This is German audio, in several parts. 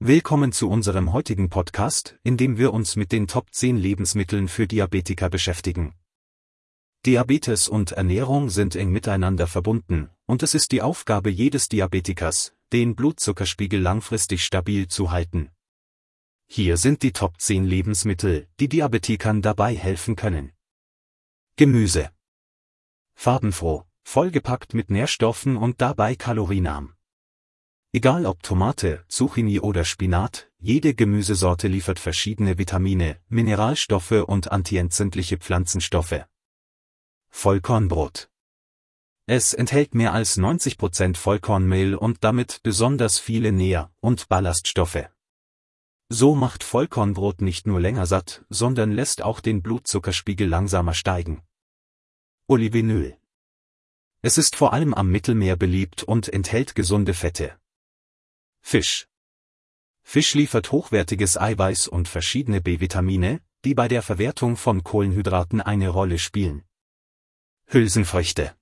Willkommen zu unserem heutigen Podcast, in dem wir uns mit den Top 10 Lebensmitteln für Diabetiker beschäftigen. Diabetes und Ernährung sind eng miteinander verbunden, und es ist die Aufgabe jedes Diabetikers, den Blutzuckerspiegel langfristig stabil zu halten. Hier sind die Top 10 Lebensmittel, die Diabetikern dabei helfen können. Gemüse. Farbenfroh, vollgepackt mit Nährstoffen und dabei kalorienarm. Egal ob Tomate, Zucchini oder Spinat, jede Gemüsesorte liefert verschiedene Vitamine, Mineralstoffe und antientzündliche Pflanzenstoffe. Vollkornbrot. Es enthält mehr als 90% Vollkornmehl und damit besonders viele Nähr- und Ballaststoffe. So macht Vollkornbrot nicht nur länger satt, sondern lässt auch den Blutzuckerspiegel langsamer steigen. Olivenöl. Es ist vor allem am Mittelmeer beliebt und enthält gesunde Fette. Fisch. Fisch liefert hochwertiges Eiweiß und verschiedene B-Vitamine, die bei der Verwertung von Kohlenhydraten eine Rolle spielen. Hülsenfrüchte.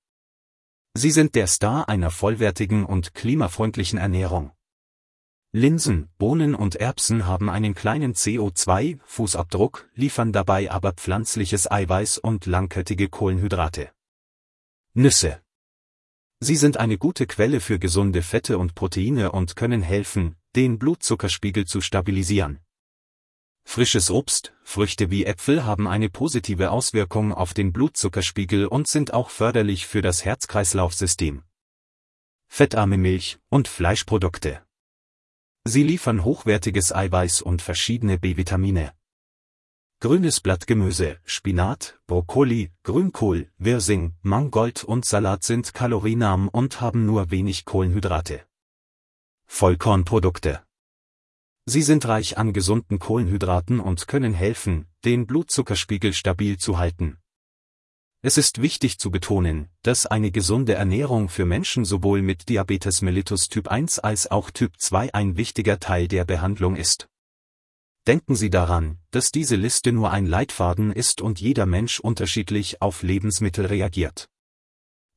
Sie sind der Star einer vollwertigen und klimafreundlichen Ernährung. Linsen, Bohnen und Erbsen haben einen kleinen CO2-Fußabdruck, liefern dabei aber pflanzliches Eiweiß und langkettige Kohlenhydrate. Nüsse. Sie sind eine gute Quelle für gesunde Fette und Proteine und können helfen, den Blutzuckerspiegel zu stabilisieren. Frisches Obst, Früchte wie Äpfel haben eine positive Auswirkung auf den Blutzuckerspiegel und sind auch förderlich für das Herz-Kreislauf-System. Fettarme Milch und Fleischprodukte. Sie liefern hochwertiges Eiweiß und verschiedene B-Vitamine. Grünes Blattgemüse, Spinat, Brokkoli, Grünkohl, Wirsing, Mangold und Salat sind kalorienarm und haben nur wenig Kohlenhydrate. Vollkornprodukte. Sie sind reich an gesunden Kohlenhydraten und können helfen, den Blutzuckerspiegel stabil zu halten. Es ist wichtig zu betonen, dass eine gesunde Ernährung für Menschen sowohl mit Diabetes mellitus Typ 1 als auch Typ 2 ein wichtiger Teil der Behandlung ist. Denken Sie daran, dass diese Liste nur ein Leitfaden ist und jeder Mensch unterschiedlich auf Lebensmittel reagiert.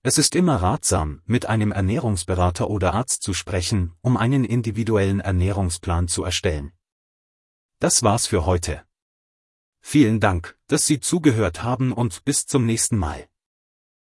Es ist immer ratsam, mit einem Ernährungsberater oder Arzt zu sprechen, um einen individuellen Ernährungsplan zu erstellen. Das war's für heute. Vielen Dank, dass Sie zugehört haben und bis zum nächsten Mal.